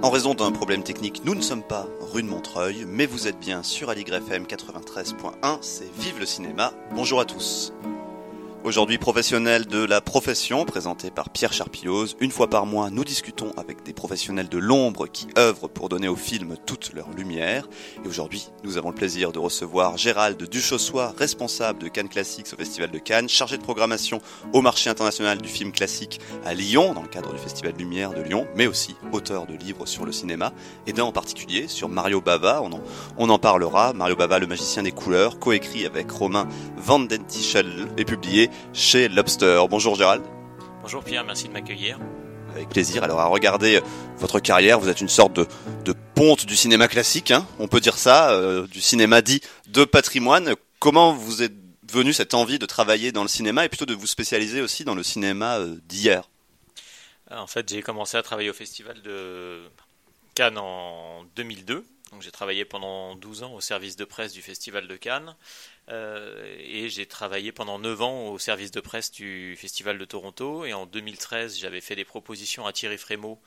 En raison d'un problème technique, nous ne sommes pas rue de Montreuil, mais vous êtes bien sur Aligre FM 93.1, c'est Vive le cinéma. Bonjour à tous. Aujourd'hui professionnel de la profession, présenté par Pierre Charpillose. Une fois par mois, nous discutons avec des professionnels de l'ombre qui œuvrent pour donner au film toute leur lumière. Et aujourd'hui, nous avons le plaisir de recevoir Gérald Duchossois, responsable de Cannes Classics au Festival de Cannes, chargé de programmation au marché international du film classique à Lyon, dans le cadre du Festival Lumière de Lyon, mais aussi auteur de livres sur le cinéma, et d'un en particulier sur Mario Bava, on en, on en parlera. Mario Bava, le magicien des couleurs, coécrit avec Romain Van Dentichel et publié chez Lobster. Bonjour Gérald. Bonjour Pierre, merci de m'accueillir. Avec plaisir. Alors à regarder votre carrière, vous êtes une sorte de, ponte du cinéma classique, hein. on peut dire ça, euh, du cinéma dit de patrimoine. Comment vous êtes venu cette envie de travailler dans le cinéma et plutôt de vous spécialiser aussi dans le cinéma euh, d'hier? En fait, j'ai commencé à travailler au Festival de Cannes en 2002. Donc j'ai travaillé pendant 12 ans au service de presse du Festival de Cannes. Euh, et j'ai travaillé pendant 9 ans au service de presse du Festival de Toronto. Et en 2013, j'avais fait des propositions à Thierry Frémaux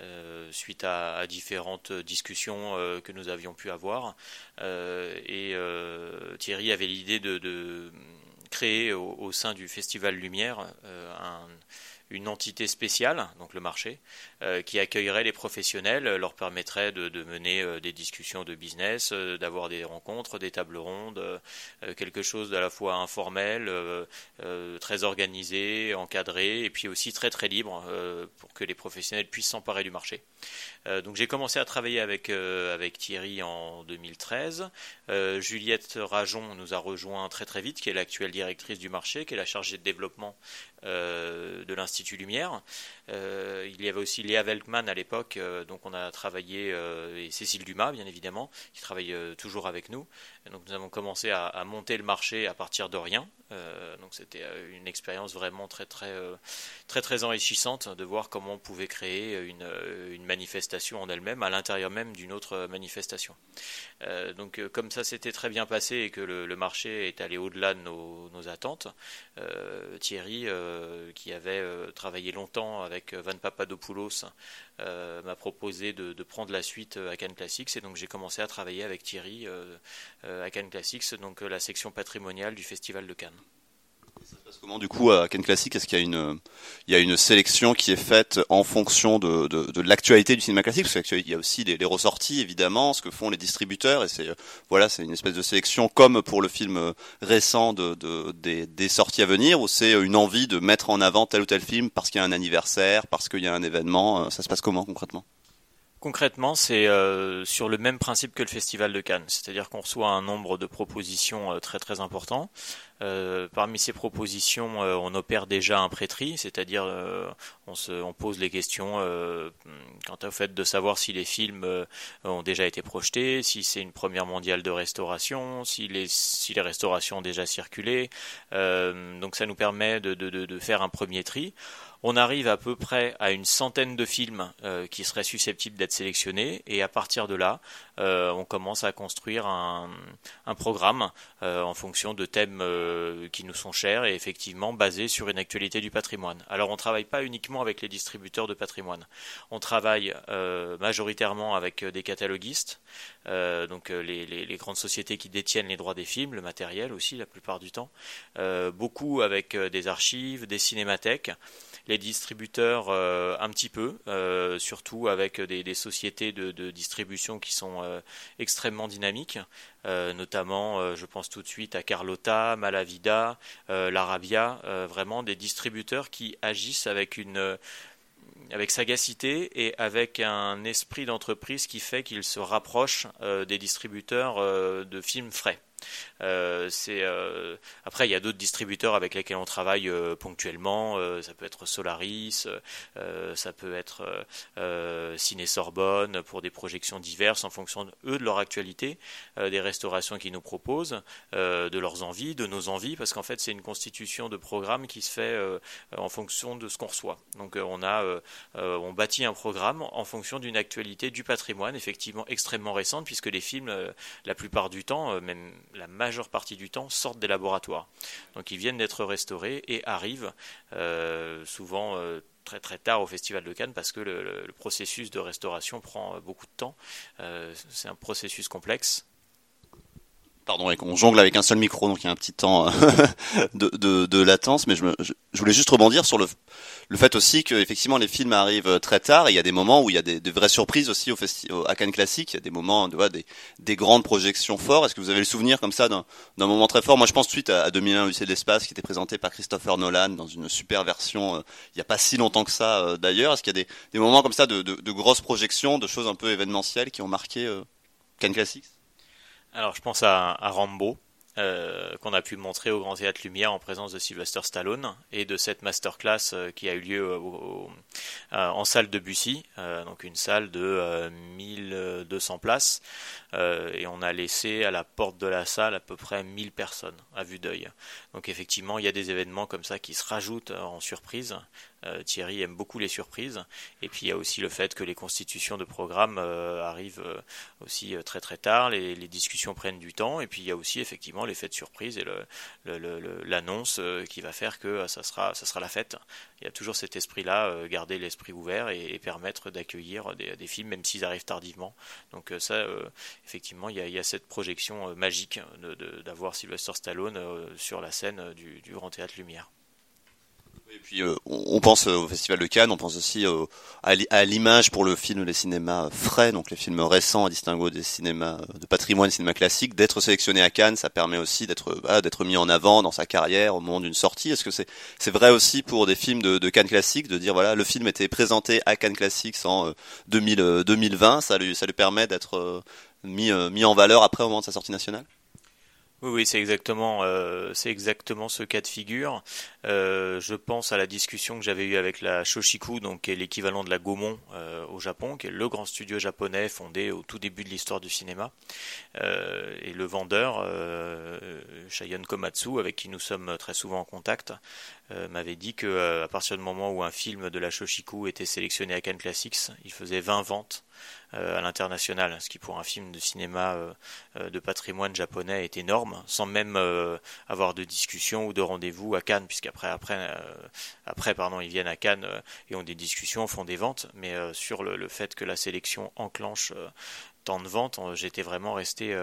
euh, suite à, différentes discussions euh, que nous avions pu avoir. et Thierry avait l'idée de, créer au, sein du Festival Lumière un une entité spéciale, donc le marché, qui accueillerait les professionnels, euh, leur permettrait de, mener euh, des discussions de business, d'avoir des rencontres, des tables rondes, quelque chose d'à la fois informel, très organisé, encadré, et puis aussi très très libre pour que les professionnels puissent s'emparer du marché. donc j'ai commencé à travailler avec, avec Thierry en 2013. Juliette Rajon nous a rejoint très très vite, qui est l'actuelle directrice du marché, qui est la chargée de développement de l'Institut Lumière. Euh, il y avait aussi Léa Velkman à l'époque, euh, donc on a travaillé, euh, et Cécile Dumas bien évidemment, qui travaille toujours avec nous. donc nous avons commencé à, monter le marché à partir de rien. donc c'était une expérience vraiment très très très très enrichissante de voir comment on pouvait créer une, manifestation en elle-même à l'intérieur même d'une autre manifestation. donc comme ça s'était très bien passé et que le, marché est allé au-delà de nos, nos attentes, Thierry, qui avait travaillé longtemps avec Van Papadopoulos euh, m'a proposé de, prendre la suite à Cannes Classics et donc j'ai commencé à travailler avec Thierry euh, euh, à Cannes Classics, donc la section patrimoniale du Festival de Cannes. Comment du coup à Ken Classic Est-ce qu'il y a une il y a une sélection qui est faite en fonction de, de, l'actualité du cinéma classique? Parce qu'il y a aussi les, les, ressorties évidemment, ce que font les distributeurs et c'est voilà c'est une espèce de sélection comme pour le film récent de, de des, des, sorties à venir ou c'est une envie de mettre en avant tel ou tel film parce qu'il y a un anniversaire, parce qu'il y a un événement. Ça se passe comment concrètement? Concrètement, c'est euh, sur le même principe que le Festival de Cannes, c'est-à-dire qu'on reçoit un nombre de propositions euh, très très important. Euh, parmi ces propositions, on opère déjà un pré-tri, c'est-à-dire on, se, on pose les questions quant au fait de savoir si les films ont déjà été projetés, si c'est une première mondiale de restauration, si les, si restaurations ont déjà circulé. donc ça nous permet de faire un premier tri on arrive à peu près à une centaine de films euh, qui seraient susceptibles d'être sélectionnés et à partir de là, euh, on commence à construire un, programme euh, en fonction de thèmes qui nous sont chers et effectivement basés sur une actualité du patrimoine. Alors on ne travaille pas uniquement avec les distributeurs de patrimoine, on travaille majoritairement avec des cataloguistes, donc les, grandes sociétés qui détiennent les droits des films, le matériel aussi la plupart du temps, beaucoup avec des archives, des cinémathèques les distributeurs euh, un petit peu, euh, surtout avec des, sociétés de, distribution qui sont euh, extrêmement dynamiques, notamment je pense tout de suite à Carlotta, Malavida, l'Arabia, vraiment des distributeurs qui agissent avec une avec sagacité et avec un esprit d'entreprise qui fait qu'ils se rapprochent des distributeurs de films frais. Euh, euh, après il y a d'autres distributeurs avec lesquels on travaille euh, ponctuellement. ça peut être Solaris, ça peut être Ciné Sorbonne pour des projections diverses en fonction de, eux de leur actualité, des restaurations qu'ils nous proposent, de leurs envies, de nos envies, parce qu'en fait c'est une constitution de programme qui se fait en fonction de ce qu'on reçoit. Donc on a on bâtit un programme en fonction d'une actualité du patrimoine effectivement extrêmement récente puisque les films la plupart du temps même la majeure partie du temps, sortent des laboratoires. Donc ils viennent d'être restaurés et arrivent euh, souvent euh, très très tard au Festival de Cannes parce que le, processus de restauration prend beaucoup de temps. c'est un processus complexe. Pardon, on jongle avec un seul micro, donc il y a un petit temps de, de, de, latence, mais je, me, je, voulais juste rebondir sur le, le fait aussi que effectivement les films arrivent très tard. Et il y a des moments où il y a des, de vraies surprises aussi au, festival à Cannes Classique. Il y a des moments, de, des, des grandes projections fortes. Est-ce que vous avez le souvenir comme ça d'un moment très fort? Moi, je pense tout de suite à, à 2001 Lycée de l'espace, qui était présenté par Christopher Nolan dans une super version. Euh, il n'y a pas si longtemps que ça, euh, d'ailleurs. Est-ce qu'il y a des, des moments comme ça de, de, de, grosses projections, de choses un peu événementielles qui ont marqué euh, Cannes Classique? Alors je pense à, Rambo, euh, qu'on a pu montrer au Grand Théâtre Lumière en présence de Sylvester Stallone et de cette masterclass euh, qui a eu lieu euh, en salle de Bussy, donc une salle de 1200 places, et on a laissé à la porte de la salle à peu près 1000 personnes à vue d'œil. Donc effectivement, il y a des événements comme ça qui se rajoutent en surprise Thierry aime beaucoup les surprises. Et puis il y a aussi le fait que les constitutions de programmes euh, arrivent euh, aussi très très tard, les, discussions prennent du temps. Et puis il y a aussi effectivement l'effet de surprise et l'annonce qui va faire que ça sera, ça sera la fête. Il y a toujours cet esprit-là, garder l'esprit ouvert et, permettre d'accueillir des, films même s'ils arrivent tardivement. Donc ça, effectivement, il y, a, cette projection magique d'avoir Sylvester Stallone sur la scène du Grand Théâtre Lumière. Et puis euh, on pense au Festival de Cannes, on pense aussi euh, à l'image pour le film les cinémas frais, donc les films récents à distinguo des cinémas euh, de patrimoine, cinéma classique. D'être sélectionné à Cannes, ça permet aussi d'être d'être mis en avant dans sa carrière au moment d'une sortie. Est-ce que c'est c'est vrai aussi pour des films de, Cannes classique de dire voilà le film était présenté à Cannes classique en 2000, 2020, ça lui ça lui permet d'être mis mis en valeur après au moment de sa sortie nationale? Oui, oui, c'est exactement, euh, c'est exactement ce cas de figure. Euh, je pense à la discussion que j'avais eue avec la Shoshiku, donc qui est l'équivalent de la Gaumont euh, au Japon, qui est le grand studio japonais fondé au tout début de l'histoire du cinéma. et le vendeur, Shayon Komatsu, avec qui nous sommes très souvent en contact, m'avait dit que à partir du moment où un film de la Shoshiku était sélectionné à Cannes Classics, il faisait 20 ventes euh, à l'international, ce qui pour un film de cinéma euh, euh, de patrimoine japonais est énorme, sans même avoir de discussion ou de rendez-vous à Cannes, puisqu'après après, après pardon, ils viennent à Cannes et ont des discussions, font des ventes, mais sur le, fait que la sélection enclenche tant de ventes, j'étais vraiment resté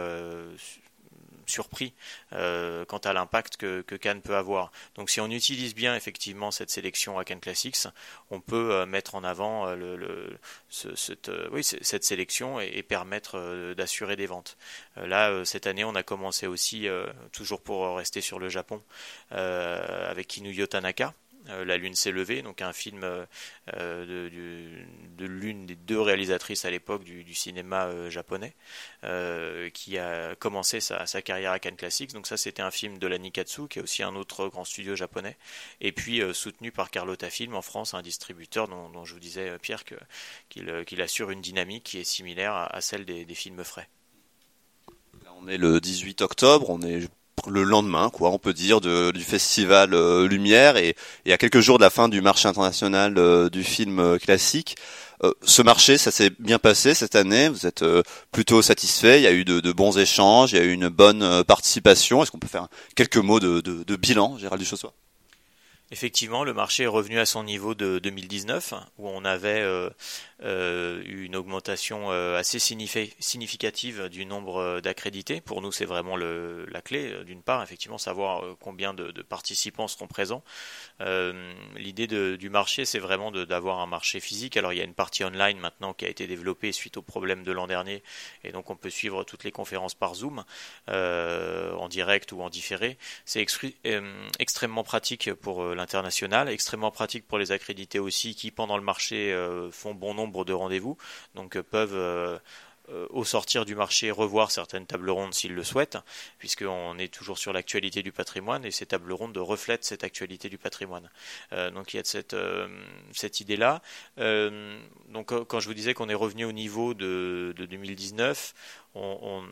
surpris euh, quant à l'impact que, Cannes peut avoir. Donc si on utilise bien effectivement cette sélection à Cannes Classics, on peut euh, mettre en avant euh, cette sélection et, permettre d'assurer des ventes. là, cette année, on a commencé aussi, toujours pour rester sur le Japon, avec Kinuyo Tanaka. Euh, La Lune s'est levée, donc un film euh, euh, de, l'une des deux réalisatrices à l'époque du, cinéma japonais, qui a commencé sa, carrière à Cannes Classics. Donc ça, c'était un film de la Nikatsu, qui est aussi un autre grand studio japonais, et puis soutenu par Carlotta Film en France, un distributeur dont, je vous disais, Pierre, qu'il assure une dynamique qui est similaire à, celle des, films frais. On est le 18 octobre, on est le lendemain, quoi, on peut dire, du festival euh, Lumière et, et, à quelques jours de la fin du marché international euh, du film euh, classique. ce marché, ça s'est bien passé cette année. Vous êtes plutôt satisfait. Il y a eu de, bons échanges, il y a eu une bonne participation. Est-ce qu'on peut faire quelques mots de bilan, Gérald Duchossois Effectivement, le marché est revenu à son niveau de 2019, où on avait euh, euh, une augmentation euh, assez significative du nombre d'accrédités. Pour nous, c'est vraiment la clé. D'une part, effectivement, savoir combien de, participants seront présents. L'idée du marché, c'est vraiment d'avoir un marché physique. Alors, il y a une partie online maintenant qui a été développée suite au problème de l'an dernier, et donc on peut suivre toutes les conférences par Zoom, en direct ou en différé. C'est extrêmement pratique pour international, extrêmement pratique pour les accrédités aussi, qui pendant le marché euh, font bon nombre de rendez-vous, donc euh, peuvent euh, au sortir du marché revoir certaines tables rondes s'ils le souhaitent, puisqu'on est toujours sur l'actualité du patrimoine et ces tables rondes reflètent cette actualité du patrimoine. donc il y a cette, cette idée-là. donc quand je vous disais qu'on est revenu au niveau de, de 2019, on,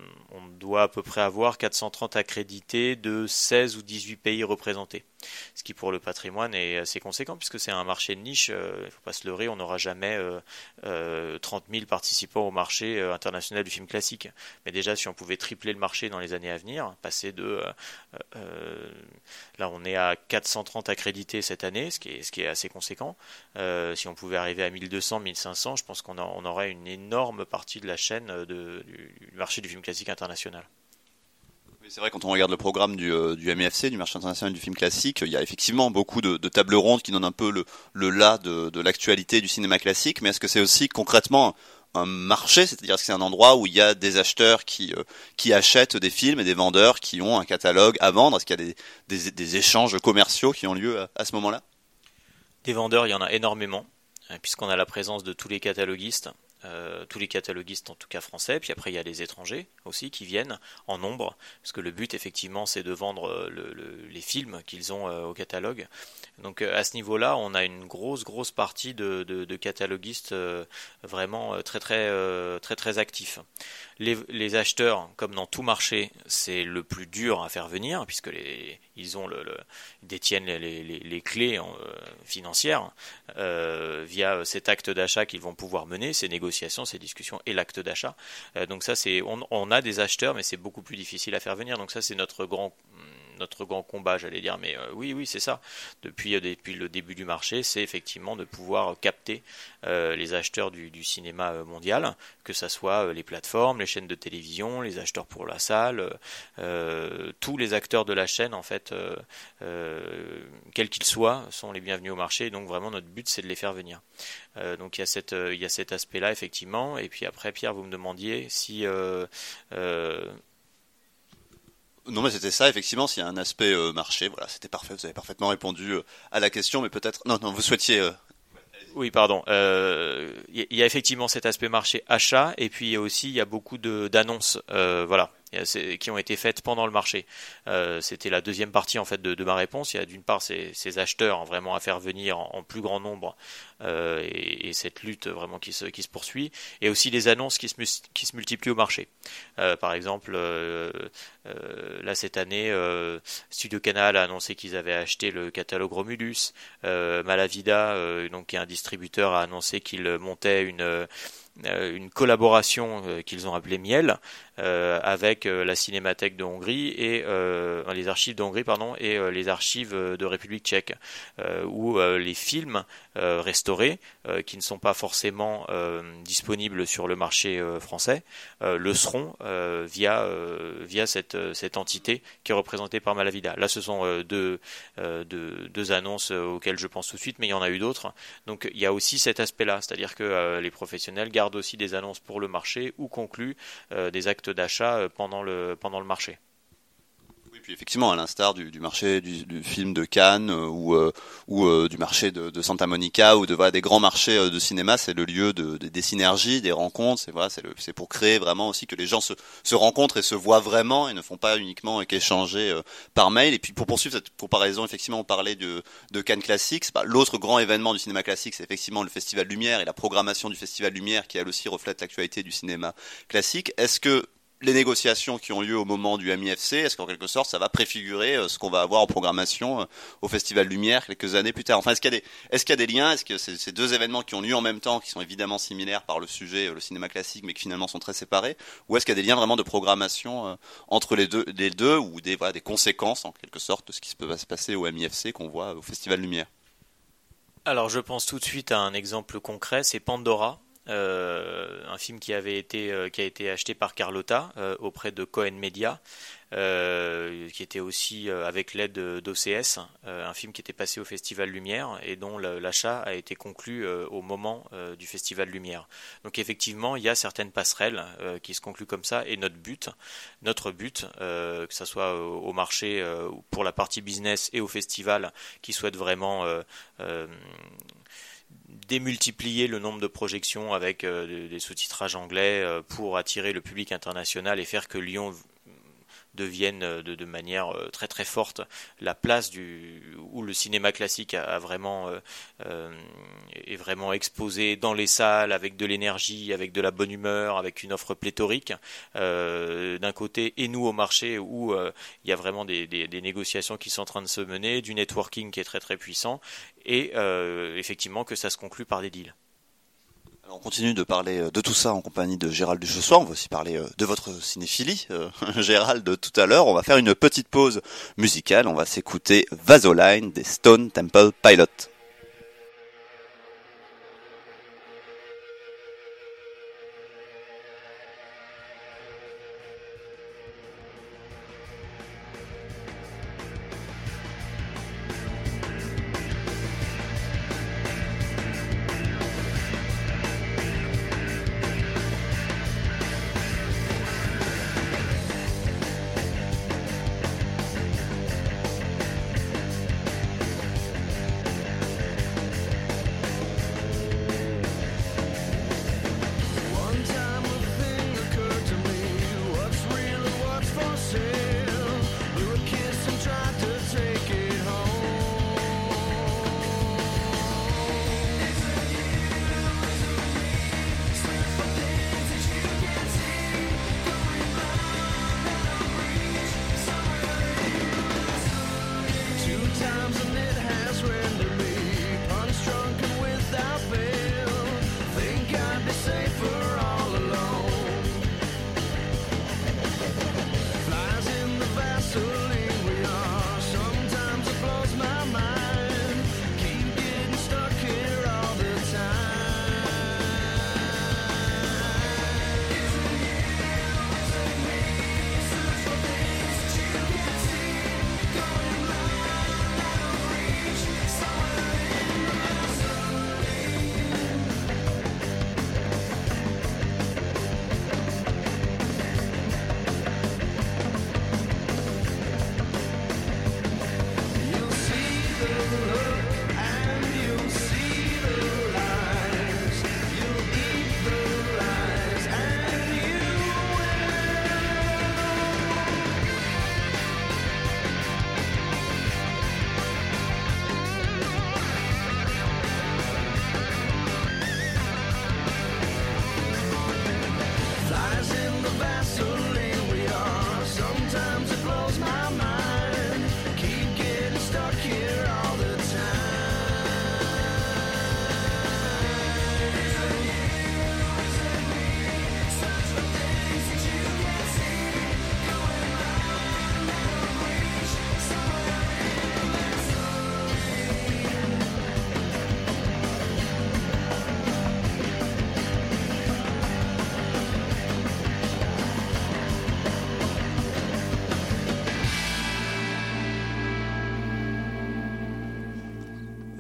doit à peu près avoir 430 accrédités de 16 ou 18 pays représentés. Ce qui pour le patrimoine est assez conséquent puisque c'est un marché de niche. Euh, il ne faut pas se leurrer, on n'aura jamais 30 000 participants au marché international du film classique. Mais déjà, si on pouvait tripler le marché dans les années à venir, passer de... là, on est à 430 accrédités cette année, ce qui est, ce qui est assez conséquent. si on pouvait arriver à 1200, 1500, je pense qu'on aurait une énorme partie de la chaîne de, du marché du film classique international. C'est vrai, quand on regarde le programme du, euh, du, MFC, du marché international du film classique, il y a effectivement beaucoup de, tables rondes qui donnent un peu le, le là de, l'actualité du cinéma classique, mais est-ce que c'est aussi concrètement un marché, c'est-à-dire que c'est un endroit où il y a des acheteurs qui, euh, qui achètent des films et des vendeurs qui ont un catalogue à vendre? Est-ce qu'il y a des, des, échanges commerciaux qui ont lieu à ce moment-là? Des vendeurs, il y en a énormément, hein, puisqu'on a la présence de tous les cataloguistes. Euh, tous les cataloguistes en tout cas français, puis après il y a les étrangers aussi qui viennent en nombre, parce que le but effectivement c'est de vendre euh, les films qu'ils ont euh, au catalogue. Donc à ce niveau-là, on a une grosse grosse partie de, cataloguistes vraiment très très très actifs. Les, acheteurs, comme dans tout marché, c'est le plus dur à faire venir puisque les, ils ont le, détiennent les, clés euh, financières euh, via cet acte d'achat qu'ils vont pouvoir mener, ces négociations, ces discussions et l'acte d'achat. Euh, donc ça, c'est on, on, a des acheteurs, mais c'est beaucoup plus difficile à faire venir. Donc ça, c'est notre grand notre grand combat, j'allais dire, mais euh, oui, oui, c'est ça. Depuis, euh, depuis le début du marché, c'est effectivement de pouvoir capter euh, les acheteurs du, cinéma mondial, que ce soit les plateformes, les chaînes de télévision, les acheteurs pour la salle, tous les acteurs de la chaîne, en fait, quels qu'ils soient, sont les bienvenus au marché. donc vraiment, notre but, c'est de les faire venir. donc il y a, cette, il y a cet aspect-là, effectivement. Et puis après, Pierre, vous me demandiez si non, mais c'était ça, effectivement, s'il y a un aspect euh, marché, voilà, c'était parfait, vous avez parfaitement répondu euh, à la question, mais peut-être. Non, non, vous souhaitiez. Euh, oui, pardon. Il y a effectivement cet aspect marché achat, et puis aussi il y a beaucoup d'annonces, voilà, qui ont été faites pendant le marché. C'était la deuxième partie en fait de, ma réponse. Il y a d'une part ces, acheteurs vraiment à faire venir en plus grand nombre euh, et, cette lutte vraiment qui se, poursuit, et aussi les annonces qui se, multiplient au marché. Euh, par exemple, euh, là cette année, Studio Canal a annoncé qu'ils avaient acheté le catalogue Romulus. Malavida, donc qui est un distributeur, a annoncé qu'il montait une une collaboration qu'ils ont appelée Miel avec la Cinémathèque de Hongrie et les archives de Hongrie pardon et les archives de République tchèque où les films restaurés qui ne sont pas forcément disponibles sur le marché français le seront via via cette cette entité qui est représentée par Malavida. Là ce sont deux, deux, deux annonces auxquelles je pense tout de suite mais il y en a eu d'autres. Donc il y a aussi cet aspect-là, c'est-à-dire que les professionnels gardent aussi des annonces pour le marché ou concluent des actes d'achat pendant le pendant le marché effectivement, à l'instar du, marché du, film de Cannes euh, ou, euh, euh, du marché de, Santa Monica ou de des grands marchés de cinéma, c'est le lieu de, des synergies, des rencontres. C'est c'est pour créer vraiment aussi que les gens se, rencontrent et se voient vraiment et ne font pas uniquement qu'échanger par mail. Et puis pour poursuivre cette comparaison, effectivement, on parlait de, de Cannes classique. L'autre grand événement du cinéma classique, c'est effectivement le Festival Lumière et la programmation du Festival Lumière qui elle aussi reflète l'actualité du cinéma classique. Est-ce que les négociations qui ont lieu au moment du MIFC, est-ce qu'en quelque sorte ça va préfigurer euh, ce qu'on va avoir en programmation euh, au Festival Lumière quelques années plus tard? Enfin, est-ce qu'il y a des, liens? Est-ce que ces deux événements qui ont lieu en même temps, qui sont évidemment similaires par le sujet, euh, le cinéma classique, mais qui finalement sont très séparés, ou est-ce qu'il y a des liens vraiment de programmation entre les deux, ou des, des conséquences en quelque sorte de ce qui peut se passer au MIFC qu'on voit au Festival Lumière? Alors je pense tout de suite à un exemple concret, c'est Pandora, un film qui avait été euh, qui a été acheté par Carlotta euh, auprès de Cohen Media, qui était aussi avec l'aide d'OCS, un film qui était passé au Festival Lumière et dont l'achat a été conclu au moment du Festival Lumière. Donc effectivement, il y a certaines passerelles qui se concluent comme ça et notre but, notre but, que ce soit au marché pour la partie business et au festival, qui souhaite vraiment démultiplier le nombre de projections avec euh, des sous-titrages anglais euh, pour attirer le public international et faire que Lyon deviennent de, manière très très forte la place du où le cinéma classique vraiment est vraiment exposé dans les salles avec de l'énergie, avec de la bonne humeur, avec une offre pléthorique d'un côté et nous au marché où il y a vraiment des, des négociations qui sont en train de se mener, du networking qui est très très puissant et effectivement que ça se conclut par des deals on continue de parler euh, de tout ça en compagnie de Gérald Duchessoir. On va aussi parler euh, de votre cinéphilie, euh, Gérald, tout à l'heure. On va faire une petite pause musicale. On va s'écouter Vasoline des Stone Temple Pilots.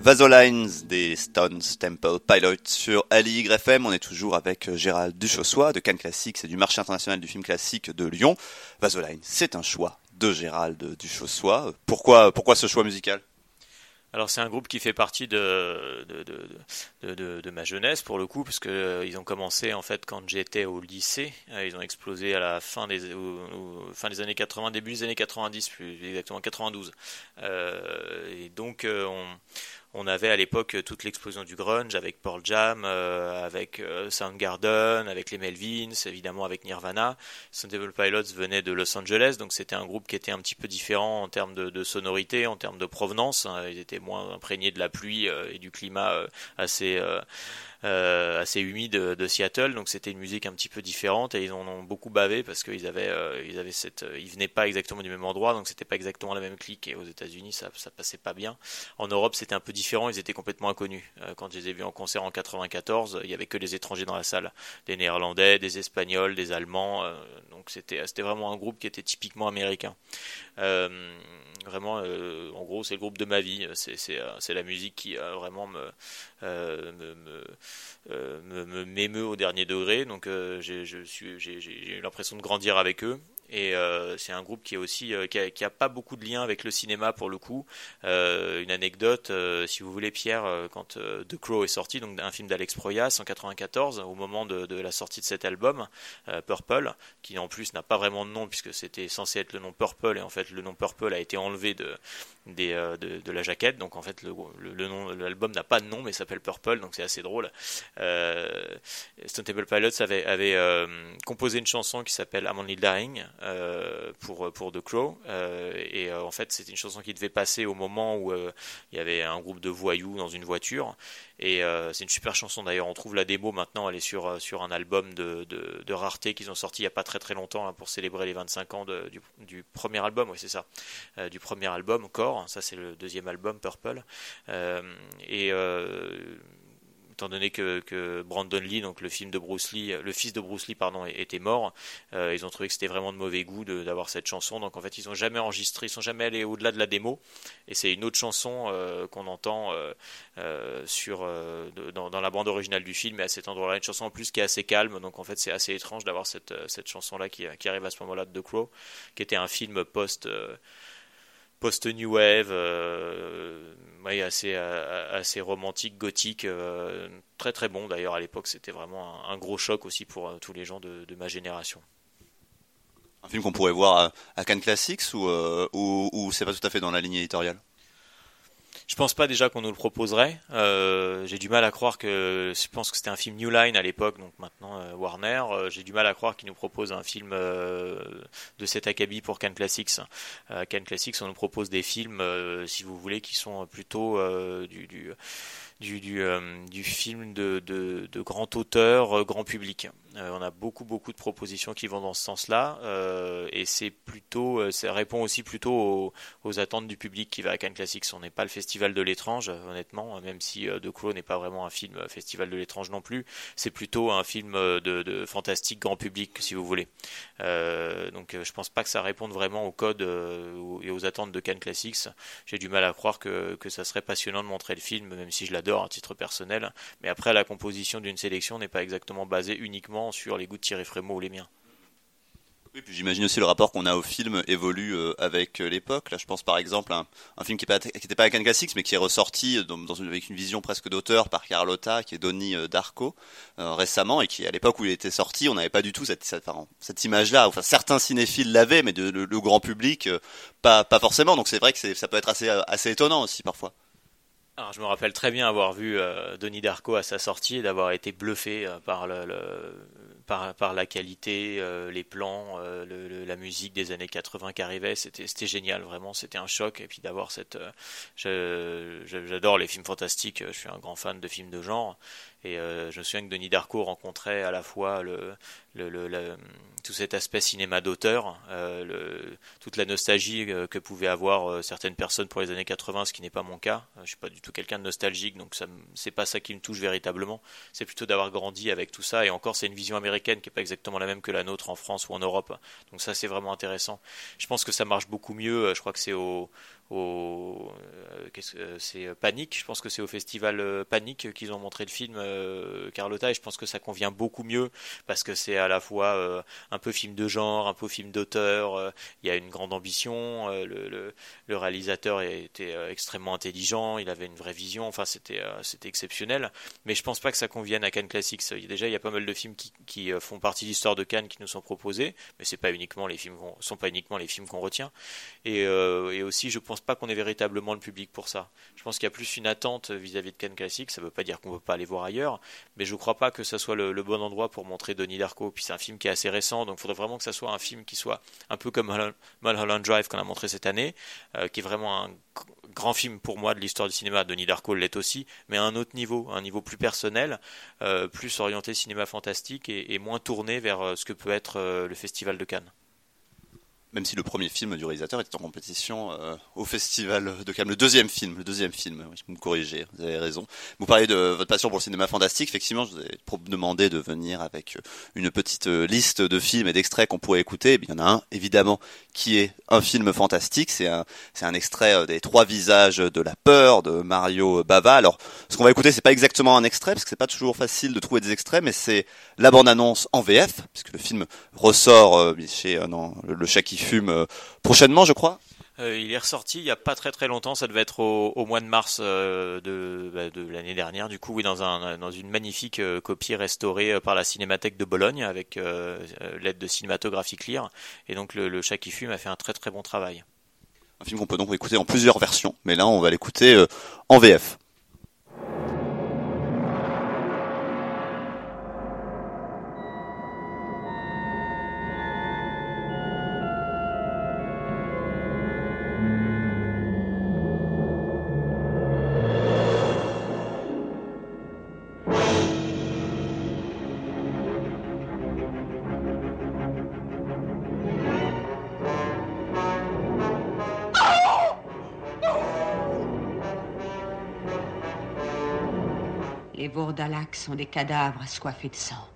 Vasolines des Stones Temple Pilots sur FM. On est toujours avec euh, Gérald Duchossois de Cannes Classics et du marché international du film classique de Lyon. Vasolines, c'est un choix de Gérald Duchossois. Pourquoi, pourquoi ce choix musical? Alors c'est un groupe qui fait partie de ma jeunesse pour le coup, parce que euh, ils ont commencé en fait quand j'étais au lycée. Euh, ils ont explosé à la fin des fin des années 80, début des années 90, plus exactement 92. et donc on on avait à l'époque toute l'explosion du grunge avec Pearl Jam, euh, avec euh, Soundgarden, avec les Melvins, évidemment avec Nirvana. Stone Temple Pilots venait de Los Angeles, donc c'était un groupe qui était un petit peu différent en termes de, sonorité, en termes de provenance. Ils étaient moins imprégnés de la pluie euh, et du climat assez euh, assez humide de, Seattle, donc c'était une musique un petit peu différente et ils en ont beaucoup bavé parce qu'ils avaient, euh, ils avaient cette, euh, ils venaient pas exactement du même endroit, donc c'était pas exactement la même clique et aux États-Unis ça, ça passait pas bien. En Europe c'était un peu différent, ils étaient complètement inconnus. quand je les ai vus en concert en 94, il y avait que les étrangers dans la salle, des Néerlandais, des Espagnols, des Allemands, donc c'était, c'était vraiment un groupe qui était typiquement américain. Vraiment, en gros, c'est le groupe de ma vie. C'est, c'est la musique qui vraiment me, me, me euh, me m'émeut au dernier degré. Donc euh, j'ai eu l'impression de grandir avec eux. Et c'est un groupe qui est aussi qui a, pas beaucoup de liens avec le cinéma pour le coup. une anecdote, si vous voulez, Pierre, quand The Crow est sorti, donc un film d'Alex Proyas en 94, au moment de, de, la sortie de cet album, Purple, qui en plus n'a pas vraiment de nom puisque c'était censé être le nom Purple et en fait le nom Purple a été enlevé de euh, de, la jaquette. Donc en fait, le, le, nom, l'album n'a pas de nom, mais s'appelle Purple, donc c'est assez drôle. Euh, Stone Temple Pilots avait, euh, composé une chanson qui s'appelle I'm Only Dying pour, The Crow. et en fait, c'était une chanson qui devait passer au moment où il y avait un groupe de voyous dans une voiture. Et c'est une super chanson d'ailleurs. On trouve la démo maintenant. Elle est sur, sur un album de, de, rareté qu'ils ont sorti il n'y a pas très très longtemps hein, pour célébrer les 25 ans du, du, premier album. Oui, c'est ça. du premier album, Core. Ça, c'est le deuxième album, Purple. Euh, et euh, étant donné que, Brandon Lee, donc le film de Bruce Lee, le fils de Bruce Lee, pardon, était mort, euh, ils ont trouvé que c'était vraiment de mauvais goût d'avoir cette chanson. Donc en fait, ils ont jamais enregistré, ils sont jamais allés au-delà de la démo. Et c'est une autre chanson qu'on entend sur dans, la bande originale du film, et à cet endroit-là, une chanson en plus qui est assez calme. Donc en fait, c'est assez étrange d'avoir cette, cette chanson-là qui, qui, arrive à ce moment-là de The Crow, qui était un film post post-new wave, euh, assez, euh, assez romantique, gothique, euh, très très bon d'ailleurs à l'époque c'était vraiment un, gros choc aussi pour tous les gens de, ma génération. Un film qu'on pourrait voir à, Cannes Classics ou, ou, ou c'est pas tout à fait dans la ligne éditoriale? Je pense pas déjà qu'on nous le proposerait. Euh, j'ai du mal à croire que. Je pense que c'était un film New Line à l'époque, donc maintenant euh, Warner. Euh, j'ai du mal à croire qu'ils nous proposent un film de cet acabit pour Cannes Classics. Cannes Classics, on nous propose des films, si vous voulez, qui sont plutôt du, du du, du, euh, du film de, de, de, grand auteur, euh, grand public. Euh, on a beaucoup beaucoup de propositions qui vont dans ce sens-là, et c'est plutôt, ça répond aussi plutôt aux, attentes du public qui va à Cannes Classics. On n'est pas le festival de l'étrange, honnêtement, même si The Crow n'est pas vraiment un film festival de l'étrange non plus. C'est plutôt un film de, de, fantastique grand public, si vous voulez. donc je pense pas que ça réponde vraiment au code et aux attentes de Cannes Classics. J'ai du mal à croire que, que ça serait passionnant de montrer le film, même si je l'adore à titre personnel. Mais après, la composition d'une sélection n'est pas exactement basée uniquement sur les goûts de Thierry Frémaux ou les miens. Oui, puis j'imagine aussi le rapport qu'on a au film évolue euh, avec euh, l'époque. Là, je pense par exemple à un, film qui n'était pas à Cannes Classics, mais qui est ressorti une, avec une vision presque d'auteur par Carlotta, qui est Donnie euh, Darko, récemment, et qui, à l'époque où il était sorti, on n'avait pas du tout cette, image-là. Enfin, certains cinéphiles l'avaient, mais le, grand public, pas, forcément. Donc c'est vrai que ça peut être assez étonnant aussi parfois. Alors, je me rappelle très bien avoir vu euh, Denis Darko à sa sortie et d'avoir été bluffé euh, par, le, par, la qualité, euh, les plans, la musique des années 80 qui arrivait. C'était génial, vraiment. C'était un choc. Et puis d'avoir cette. J'adore les films fantastiques. Je suis un grand fan de films de genre. Et je me souviens que Denis Darko rencontrait à la fois tout cet aspect cinéma d'auteur, euh, toute la nostalgie euh, que pouvaient avoir euh, certaines personnes pour les années 80, ce qui n'est pas mon cas. Je suis pas du tout quelqu'un de nostalgique, donc ça c'est pas ça qui me touche véritablement. C'est plutôt d'avoir grandi avec tout ça. Et encore, c'est une vision américaine qui est pas exactement la même que la nôtre en France ou en Europe. Donc ça, c'est vraiment intéressant. Je pense que ça marche beaucoup mieux. Je crois que c'est au au c'est Panique, je pense que c'est au festival Panique qu'ils ont montré le film Carlotta et je pense que ça convient beaucoup mieux parce que c'est à la fois euh, un peu film de genre, un peu film d'auteur. Euh, il y a une grande ambition. Euh, le, le, réalisateur était extrêmement intelligent. Il avait une vraie vision. Enfin, c'était c'était exceptionnel. Mais je pense pas que ça convienne à Cannes Classics. Déjà, il y a pas mal de films qui, qui font partie de l'histoire de Cannes qui nous sont proposés, mais c'est pas uniquement les films sont pas uniquement les films qu'on retient. Et, et, aussi, je pense pas qu'on ait véritablement le public pour ça. Je pense qu'il y a plus une attente vis-à-vis de Cannes Classics. Ça veut pas dire qu'on veut pas aller voir ailleurs, mais je crois pas que ça soit le, le bon endroit pour montrer Denis Darko puis c'est un film qui est assez récent, donc il faudrait vraiment que ça soit un film qui soit un peu comme Mulholland Drive qu'on a montré cette année, euh, qui est vraiment un grand film pour moi de l'histoire du cinéma. Denis Darko l'est aussi, mais à un autre niveau, un niveau plus personnel, euh, plus orienté cinéma fantastique et, moins tourné vers euh, ce que peut être le Festival de Cannes. Même si le premier film du réalisateur était en compétition euh, au festival de Cannes. Le deuxième film, le deuxième film, oui, vous me corrigez, vous avez raison. Vous parlez de votre passion pour le cinéma fantastique. Effectivement, je vous ai demandé de venir avec une petite euh, liste de films et d'extraits qu'on pourrait écouter. il y en a un, évidemment, qui est un film fantastique. C'est un, extrait euh, des Trois visages de la peur de Mario Bava. Alors, ce qu'on va écouter, c'est pas exactement un extrait, parce que c'est pas toujours facile de trouver des extraits, mais c'est la bande-annonce en VF, puisque le film ressort chez non, le qui fume euh, prochainement, je crois. Euh, il est ressorti il n'y a pas très très longtemps, ça devait être au, mois de mars euh, bah, de, l'année dernière, du coup oui dans, un, dans une magnifique copie restaurée par la Cinémathèque de Bologne avec l'aide de Cinématographie Clear, et donc le, chat qui fume a fait un très très bon travail. Un film qu'on peut donc écouter en plusieurs versions, mais là on va l'écouter en VF. Sont des cadavres assoiffés de sang.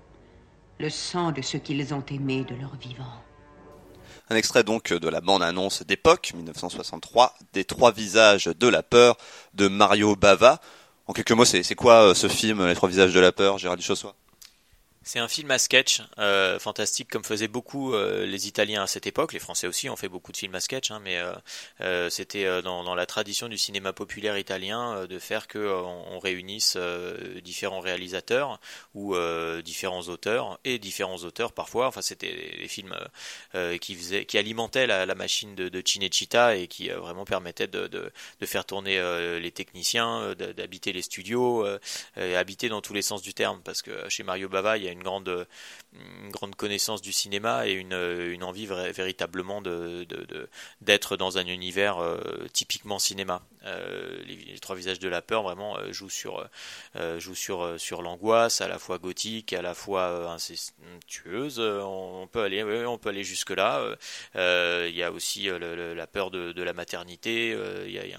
Le sang de ceux qu'ils ont aimés de leur vivant. Un extrait donc de la bande-annonce d'époque, 1963, des trois visages de la peur de Mario Bava. En quelques mots, c'est quoi euh, ce film, Les trois visages de la peur, Gérald Duchossois c'est un film à sketch, euh, fantastique comme faisaient beaucoup euh, les Italiens à cette époque. Les Français aussi ont fait beaucoup de films à sketch, hein, mais euh, c'était dans, la tradition du cinéma populaire italien de faire que on, réunisse différents réalisateurs ou différents auteurs et différents auteurs parfois. Enfin, c'était des films qui faisaient, qui alimentaient la, machine de, de, Cinecittà et qui vraiment permettaient de, faire tourner les techniciens, d'habiter les studios, habiter dans tous les sens du terme. Parce que chez Mario Bava, il y a une grande, grande connaissance du cinéma et une, une envie véritablement de, d'être dans un univers euh, typiquement cinéma. Euh, les, trois visages de la peur vraiment euh, jouent sur, jouent sur, sur l'angoisse, à la fois gothique, à la fois incestueuse. On, peut aller, on peut aller jusque là. Il y a aussi la peur de, la maternité. Y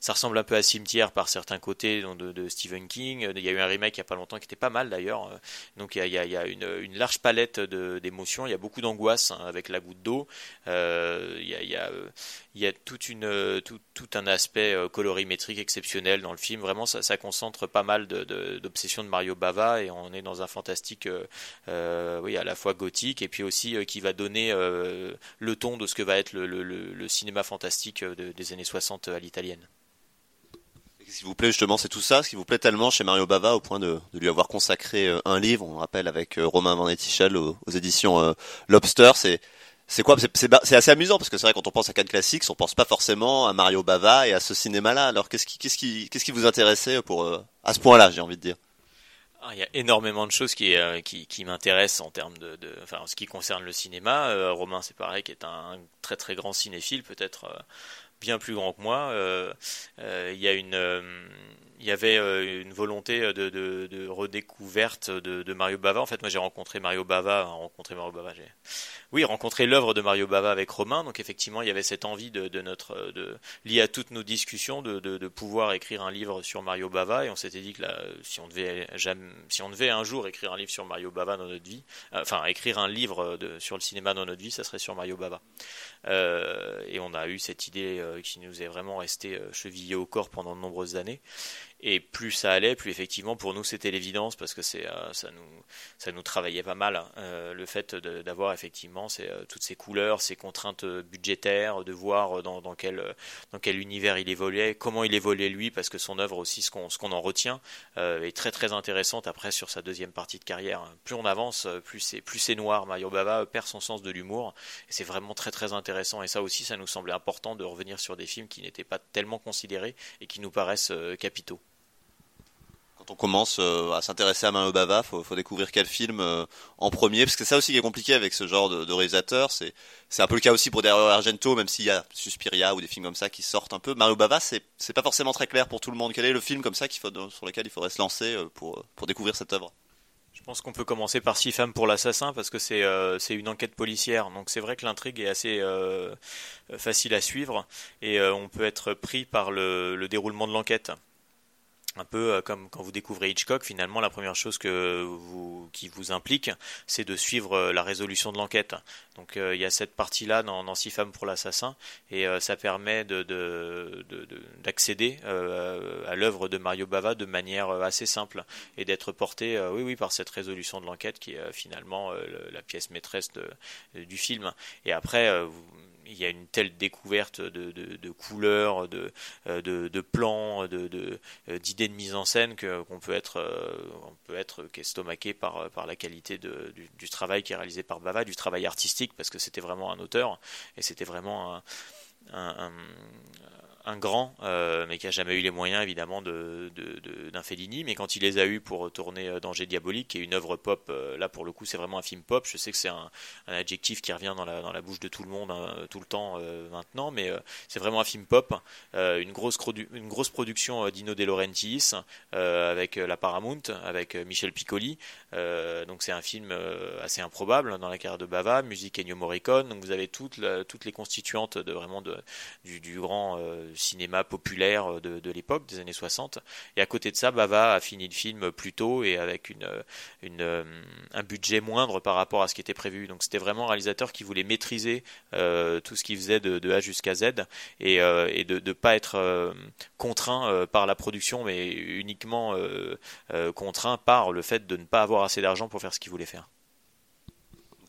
ça ressemble un peu à Cimetière par certains côtés de, Stephen King. Il y a eu un remake il n'y a pas longtemps qui était pas mal d'ailleurs. Donc il y a, y a une, large palette d'émotions. Il y a beaucoup d'angoisse hein, avec la goutte d'eau. Euh, il, y a, tout, un aspect euh, colorimétrique exceptionnel dans le film. Vraiment, ça, concentre pas mal d'obsessions de, Mario Bava et on est dans un fantastique, euh, oui, à la fois gothique et puis aussi qui va donner le ton de ce que va être le cinéma fantastique des années 60 à l'italienne. Ce qui vous plaît justement, c'est tout ça, ce qui vous plaît tellement chez Mario Bava au point de, lui avoir consacré euh, un livre, on rappelle avec euh, Romain Van aux, éditions euh, Lobster, c'est c'est quoi? C'est assez amusant parce que c'est vrai quand on pense à Cannes Classics, on pense pas forcément à Mario Bava et à ce cinéma-là. Alors qu'est-ce qui qu'est-ce qui qu'est-ce qui vous intéressait pour à ce point-là, j'ai envie de dire? Ah, il y a énormément de choses qui, qui, m'intéressent en termes de, de, enfin, en ce qui concerne le cinéma. Romain, c'est pareil, qui est un très très grand cinéphile, peut-être bien plus grand que moi. Euh, euh, il y a une euh, il y avait une volonté de, de, redécouverte de, Mario Bava. En fait, moi, j'ai rencontré Mario Bava, rencontré Mario Bava, j'ai oui, rencontrer l'œuvre de Mario Bava avec Romain. Donc effectivement, il y avait cette envie de, notre, de, liée à toutes nos discussions, de, pouvoir écrire un livre sur Mario Bava. Et on s'était dit que là, si on devait jamais, si on devait un jour écrire un livre sur Mario Bava dans notre vie, euh, enfin écrire un livre sur le cinéma dans notre vie, ça serait sur Mario Bava. Euh, et on a eu cette idée euh, qui nous est vraiment restée euh, chevillée au corps pendant de nombreuses années. Et plus ça allait, plus effectivement pour nous c'était l'évidence parce que c'est euh, ça nous ça nous travaillait pas mal euh, le fait d'avoir effectivement euh, toutes ces couleurs, ces contraintes budgétaires, de voir dans, quel dans quel univers il évoluait, comment il évoluait lui parce que son œuvre aussi ce qu'on en retient est très très intéressante après sur sa deuxième partie de carrière. Plus on avance, plus c'est plus c'est noir. Mario Bava perd son sens de l'humour et c'est vraiment très très intéressant et ça aussi ça nous semblait important de revenir sur des films qui n'étaient pas tellement considérés et qui nous paraissent capitaux quand on commence euh, à s'intéresser à Mario Bava, faut, faut découvrir quel film euh, en premier, parce que c'est ça aussi qui est compliqué avec ce genre de, réalisateur. C'est un peu le cas aussi pour Dario Argento, même s'il y a Suspiria ou des films comme ça qui sortent un peu. Mario Bava, c'est c'est pas forcément très clair pour tout le monde. Quel est le film comme ça sur lequel il faudrait se lancer euh, pour découvrir cette œuvre? Je pense qu'on peut commencer par Six femmes pour l'assassin parce que c'est une enquête policière. Donc c'est vrai que l'intrigue est assez facile à suivre et on peut être pris par le déroulement de l'enquête un peu euh, comme quand vous découvrez Hitchcock, finalement, la première chose que qui vous implique, c'est de suivre euh, la résolution de l'enquête. Donc euh, il y a cette partie-là dans, dans Six femmes pour l'assassin, et ça permet d'accéder de, à l'œuvre de Mario Bava de manière assez simple, et d'être porté, oui, oui, par cette résolution de l'enquête qui est finalement la pièce maîtresse du film. Et après, vous, il y a une telle découverte de, de, couleurs, de, euh, de, plans, de, euh, d'idées de, mise en scène qu'on peut être, euh, peut être qu'estomaqué par, par la qualité du, du, travail qui est réalisé par Bava, du travail artistique, parce que c'était vraiment un auteur et c'était vraiment un grand, euh, mais qui a jamais eu les moyens évidemment de, d'un Fellini. Mais quand il les a eu pour tourner euh, Danger diabolique, qui est une œuvre pop, euh, là pour le coup c'est vraiment un film pop. Je sais que c'est un, adjectif qui revient dans la, dans la bouche de tout le monde hein, tout le temps maintenant, mais c'est vraiment un film pop, une grosse une grosse production d'Ino De Laurentiis avec la Paramount, avec Michel Piccoli. donc c'est un film assez improbable dans la carrière de Bava, musique Ennio Morricone. Donc vous avez toutes toutes les constituantes de vraiment de, du grand cinéma populaire de, l'époque, des années 60. Et à côté de ça, Bava a fini le film plus tôt et avec une, euh, un budget moindre par rapport à ce qui était prévu. Donc c'était vraiment un réalisateur qui voulait maîtriser euh, tout ce qu'il faisait de, A jusqu'à Z et, euh, et de ne pas être contraint par la production, mais uniquement contraint par le fait de ne pas avoir assez d'argent pour faire ce qu'il voulait faire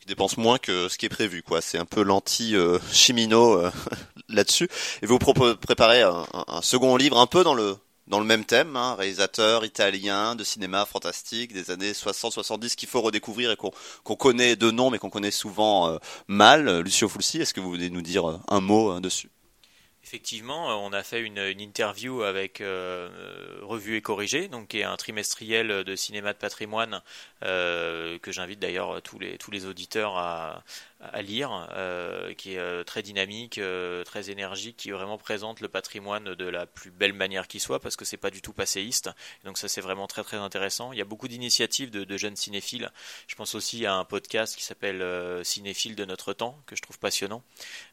il dépense moins que ce qui est prévu, quoi. C'est un peu l'anti-chimino euh, là-dessus. Et vous préparez un, second livre un peu dans le même thème, hein, réalisateur italien de cinéma fantastique des années 60-70 qu'il faut redécouvrir et qu'on connaît de nom mais qu'on connaît souvent euh, mal. Lucio Fulci, est-ce que vous voulez nous dire euh, un mot dessus? Effectivement, on a fait une, interview avec Revue et Corrigé, donc qui est un trimestriel de cinéma de patrimoine que j'invite d'ailleurs tous les tous les auditeurs à, à lire, euh, qui est euh, très dynamique, euh, très énergique, qui vraiment présente le patrimoine de la plus belle manière qui soit, parce que c'est pas du tout passéiste. Donc ça c'est vraiment très très intéressant. Il y a beaucoup d'initiatives de, jeunes cinéphiles. Je pense aussi à un podcast qui s'appelle Cinéphile de notre temps, que je trouve passionnant.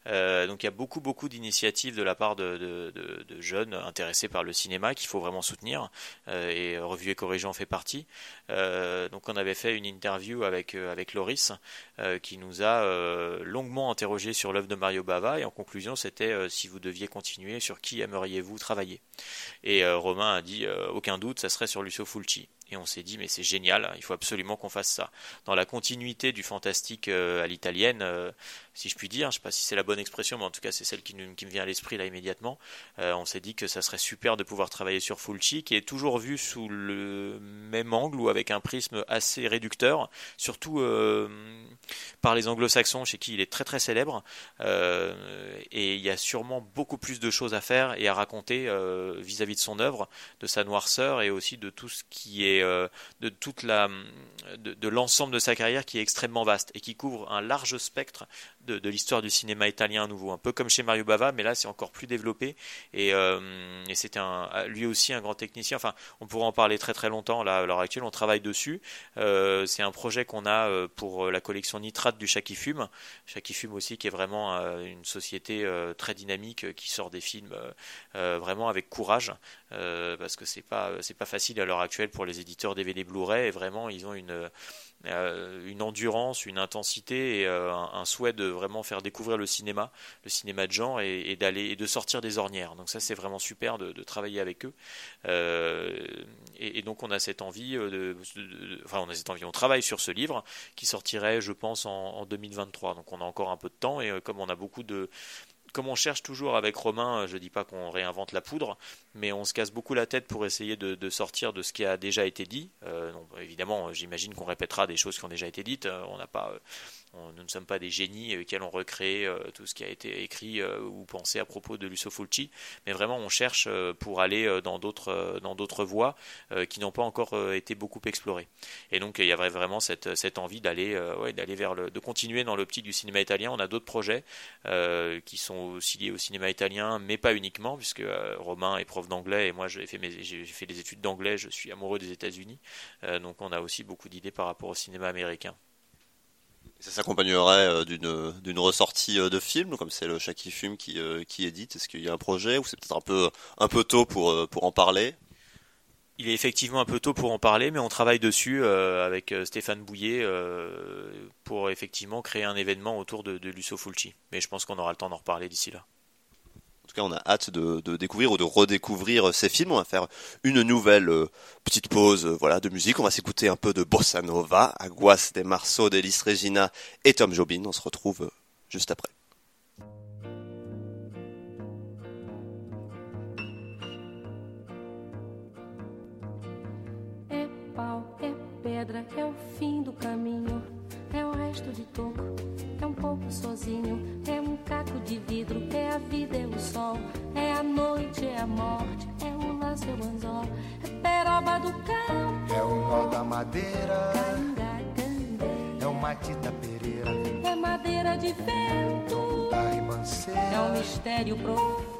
donc il y a beaucoup beaucoup d'initiatives de la part de, jeunes intéressés par le cinéma qu'il faut vraiment soutenir. et Revue et Corrigé en fait partie. donc on avait fait une interview avec avec Loris qui nous a euh, longuement interrogé sur l'œuvre de Mario Bava et en conclusion c'était euh, si vous deviez continuer sur qui aimeriez-vous travailler? Et euh, Romain a dit aucun doute ça serait sur Lucio Fulci et on s'est dit mais c'est génial il faut absolument qu'on fasse ça dans la continuité du fantastique à l'italienne si je puis dire. Je ne sais pas si c'est la bonne expression, mais en tout cas c'est celle qui, me vient à l'esprit là immédiatement. Euh, on s'est dit que ça serait super de pouvoir travailler sur Fulci, qui est toujours vu sous le même angle ou avec un prisme assez réducteur, surtout euh, par les anglo-saxons chez qui il est très très célèbre. Euh, et il y a sûrement beaucoup plus de choses à faire et à raconter vis-à-vis de son œuvre, de sa noirceur et aussi de tout ce qui est de toute la de, de l'ensemble de sa carrière qui est extrêmement vaste et qui couvre un large spectre de, l'histoire du cinéma italien à nouveau, un peu comme chez Mario Bava, mais là c'est encore plus développé et, euh, et lui aussi un grand technicien. Enfin, on pourra en parler très très longtemps. Là, à l'heure actuelle, on travaille dessus. Euh, c'est un projet qu'on a euh, pour la collection Nitrate du Chat qui fume. Chat qui fume aussi, qui est vraiment une société très dynamique qui sort des films vraiment avec courage, parce que c'est pas pas facile à l'heure actuelle pour les éditeurs DVD Blu-ray. Et vraiment, ils ont une euh, une endurance, une intensité et euh, un, souhait de vraiment faire découvrir le cinéma, le cinéma de genre et, d'aller et de sortir des ornières. Donc ça c'est vraiment super de, travailler avec eux. Euh, et, donc on a cette envie enfin on a cette envie, on travaille sur ce livre qui sortirait je pense en, en 2023. Donc on a encore un peu de temps et comme on a beaucoup de comme on cherche toujours avec Romain, je ne dis pas qu'on réinvente la poudre, mais on se casse beaucoup la tête pour essayer de, sortir de ce qui a déjà été dit. Euh, évidemment, j'imagine qu'on répétera des choses qui ont déjà été dites. Euh, on n'a pas, nous ne sommes pas des génies qui allons recréer tout ce qui a été écrit ou pensé à propos de Lucio Fulci, mais vraiment on cherche pour aller dans d'autres voies qui n'ont pas encore été beaucoup explorées. Et donc il y avait vraiment cette, envie d'aller d'aller vers le de continuer dans l'optique du cinéma italien. On a d'autres projets qui sont aussi liés au cinéma italien, mais pas uniquement, puisque Romain est prof d'anglais et moi j'ai fait j'ai fait des études d'anglais. Je suis amoureux des États-Unis, donc on a aussi beaucoup d'idées par rapport au cinéma américain. Ça s'accompagnerait euh, d'une d'une ressortie euh, de film, comme c'est le chat qui fume qui euh, édite. Est-ce qu'il y a un projet ou c'est peut-être un peu tôt pour pour en parler? Il est effectivement un peu tôt pour en parler, mais on travaille dessus avec Stéphane Bouillet pour effectivement créer un événement autour de, de Lusso Fulci. Mais je pense qu'on aura le temps d'en reparler d'ici là tout cas, on a hâte de, découvrir ou de redécouvrir ces films. On va faire une nouvelle euh, petite pause euh, voilà, de musique. On va s'écouter un peu de Bossa Nova, Aguas de Marceau, d'Elis Regina et Tom Jobin. On se retrouve euh, juste après. Resto de é um pouco sozinho, é um caco de vidro, é a vida, é o sol, é a noite, é a morte, é o laço, é o anzol, é peroba do campo, é o nó da madeira, é o matita pereira, é madeira de vento, é um mistério profundo,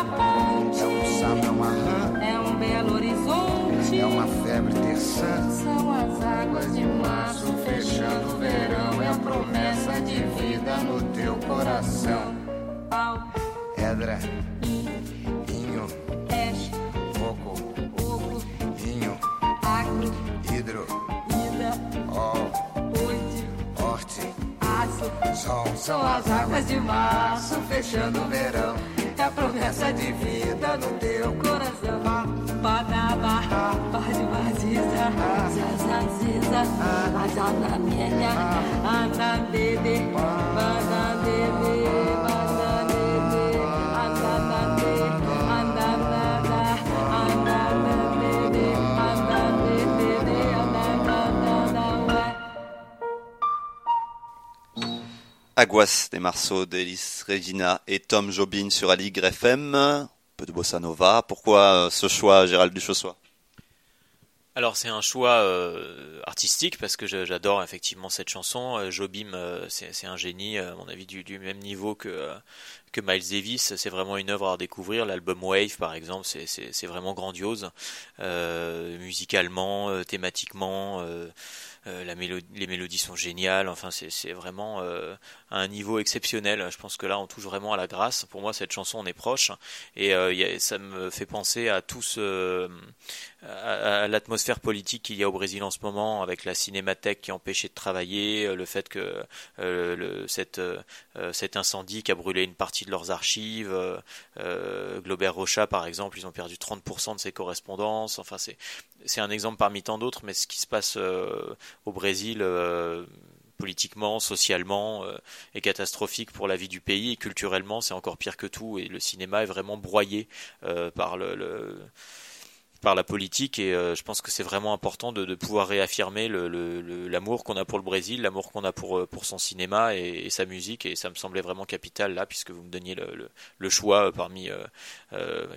Uma ponte. É um sapo, é uma rã. É um belo horizonte. É uma febre terçã. São as águas de março fechando o verão. É a promessa de vida no teu coração. Pau, pedra, inho, peixe, coco, oco, vinho, acre, hidro, ida, ó, oite, horte, aço, sol. São as águas de março fechando o verão promessa de vida no teu coração. Panaba, Badi Baziza, Zazaziza, Azanamienha, Anabebe. Aguas des Marceaux d'Elis Regina et Tom Jobin sur Aligre FM de bossa nova. Pourquoi euh, ce choix, Gérald Duchossois alors c'est un choix euh, artistique parce que j'adore effectivement cette chanson. Euh, Jobim, c'est un génie, à mon avis, du, même niveau que que Miles Davis. C'est vraiment une œuvre à découvrir. L'album Wave, par exemple, c'est vraiment grandiose, musicalement, thématiquement. Euh, les mélodies sont géniales. Enfin, c'est vraiment euh, un niveau exceptionnel. Je pense que là, on touche vraiment à la grâce. Pour moi, cette chanson, on est proche. Et euh, ça me fait penser à tout à, l'atmosphère politique qu'il y a au Brésil en ce moment, avec la cinémathèque qui empêchée de travailler, le fait que le, cette, cet incendie qui a brûlé une partie de leurs archives, euh, Globert Rocha, par exemple, ils ont perdu 30% de ses correspondances. Enfin, c'est un exemple parmi tant d'autres, mais ce qui se passe au Brésil euh, politiquement, socialement, euh, est catastrophique pour la vie du pays et culturellement, c'est encore pire que tout. Et le cinéma est vraiment broyé euh, par le par la politique et euh, je pense que c'est vraiment important de, pouvoir réaffirmer l'amour qu'on a pour le Brésil, l'amour qu'on a pour, euh, son cinéma et, et, sa musique et ça me semblait vraiment capital là puisque vous me donniez le, choix euh, parmi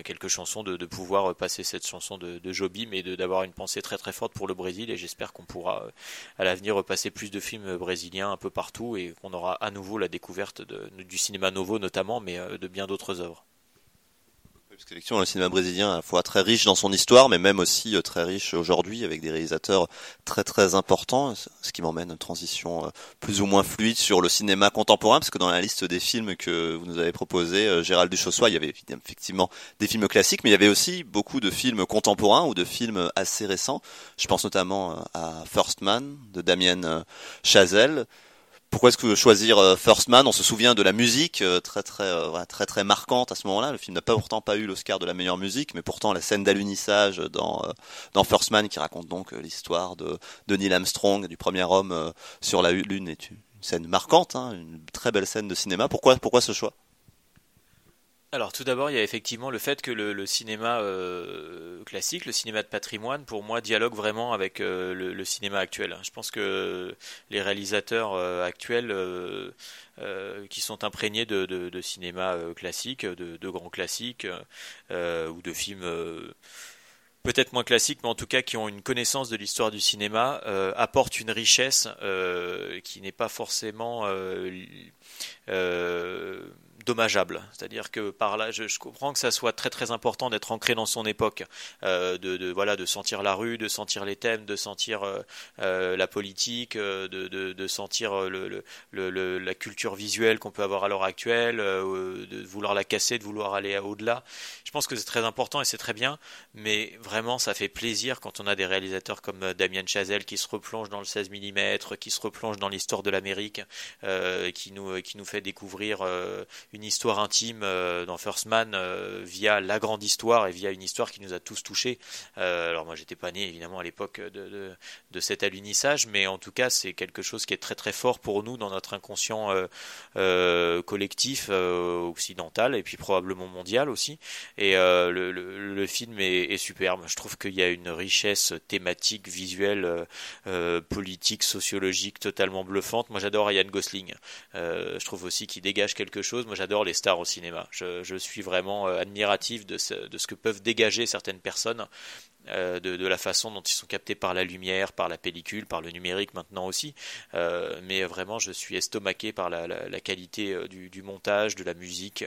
quelques chansons de, pouvoir passer cette chanson de, de Joby mais d'avoir une pensée très très forte pour le Brésil et j'espère qu'on pourra à l'avenir repasser plus de films brésiliens un peu partout et qu'on aura à nouveau la découverte du cinéma nouveau notamment mais de bien d'autres œuvres le cinéma brésilien à la fois très riche dans son histoire, mais même aussi euh, très riche aujourd'hui avec des réalisateurs très très importants, ce qui m'emmène une transition euh, plus ou moins fluide sur le cinéma contemporain, parce que dans la liste des films que vous nous avez proposé, euh, Gérald Duchossois, il y avait effectivement des films classiques, mais il y avait aussi beaucoup de films contemporains ou de films assez récents. Je pense notamment à First Man de Damien Chazelle, pourquoi est-ce que choisir euh, First Man? On se souvient de la musique euh, très très euh, très très marquante à ce moment-là. Le film n'a pas pourtant pas eu l'Oscar de la meilleure musique, mais pourtant la scène d'alunissage dans First Man qui raconte donc l'histoire de, de Neil Armstrong, du premier homme sur la lune, est une scène marquante, hein, une très belle scène de cinéma. Pourquoi pourquoi ce choix? Alors tout d'abord, il y a effectivement le fait que le, cinéma euh, classique, le cinéma de patrimoine, pour moi, dialogue vraiment avec euh, le, cinéma actuel. Je pense que les réalisateurs euh, actuels qui sont imprégnés de, cinéma classique, de, de, grands classiques ou de films peut-être moins classiques, mais en tout cas qui ont une connaissance de l'histoire du cinéma, apportent une richesse qui n'est pas forcément dommageable. C'est-à-dire que par là, je, comprends que ça soit très très important d'être ancré dans son époque, euh, de, voilà, de sentir la rue, de sentir les thèmes, de sentir euh, euh, la politique, de, de, sentir le, le, la culture visuelle qu'on peut avoir à l'heure actuelle, de vouloir la casser, de vouloir aller au-delà. Je pense que c'est très important et c'est très bien, mais vraiment ça fait plaisir quand on a des réalisateurs comme Damien Chazelle qui se replonge dans le 16 mm, qui se replonge dans l'histoire de l'Amérique, qui nous qui nous fait découvrir une histoire intime euh, dans First Man euh, via la grande histoire et via une histoire qui nous a tous touchés. Euh, alors moi j'étais pas né évidemment à l'époque de, de, cet alunissage, mais en tout cas c'est quelque chose qui est très très fort pour nous dans notre inconscient collectif occidental et puis probablement mondial aussi. Et le, film est, est, superbe. Je trouve qu'il y a une richesse thématique, visuelle, politique, sociologique totalement bluffante. Moi j'adore Ryan Gosling. je trouve aussi qu'il dégage quelque chose. Moi j'adore les stars au cinéma. Je, suis vraiment euh, admiratif de ce, que peuvent dégager certaines personnes, euh, de, la façon dont ils sont captés par la lumière, par la pellicule, par le numérique maintenant aussi. Euh, mais vraiment, je suis estomaqué par la, qualité du, montage, de la musique,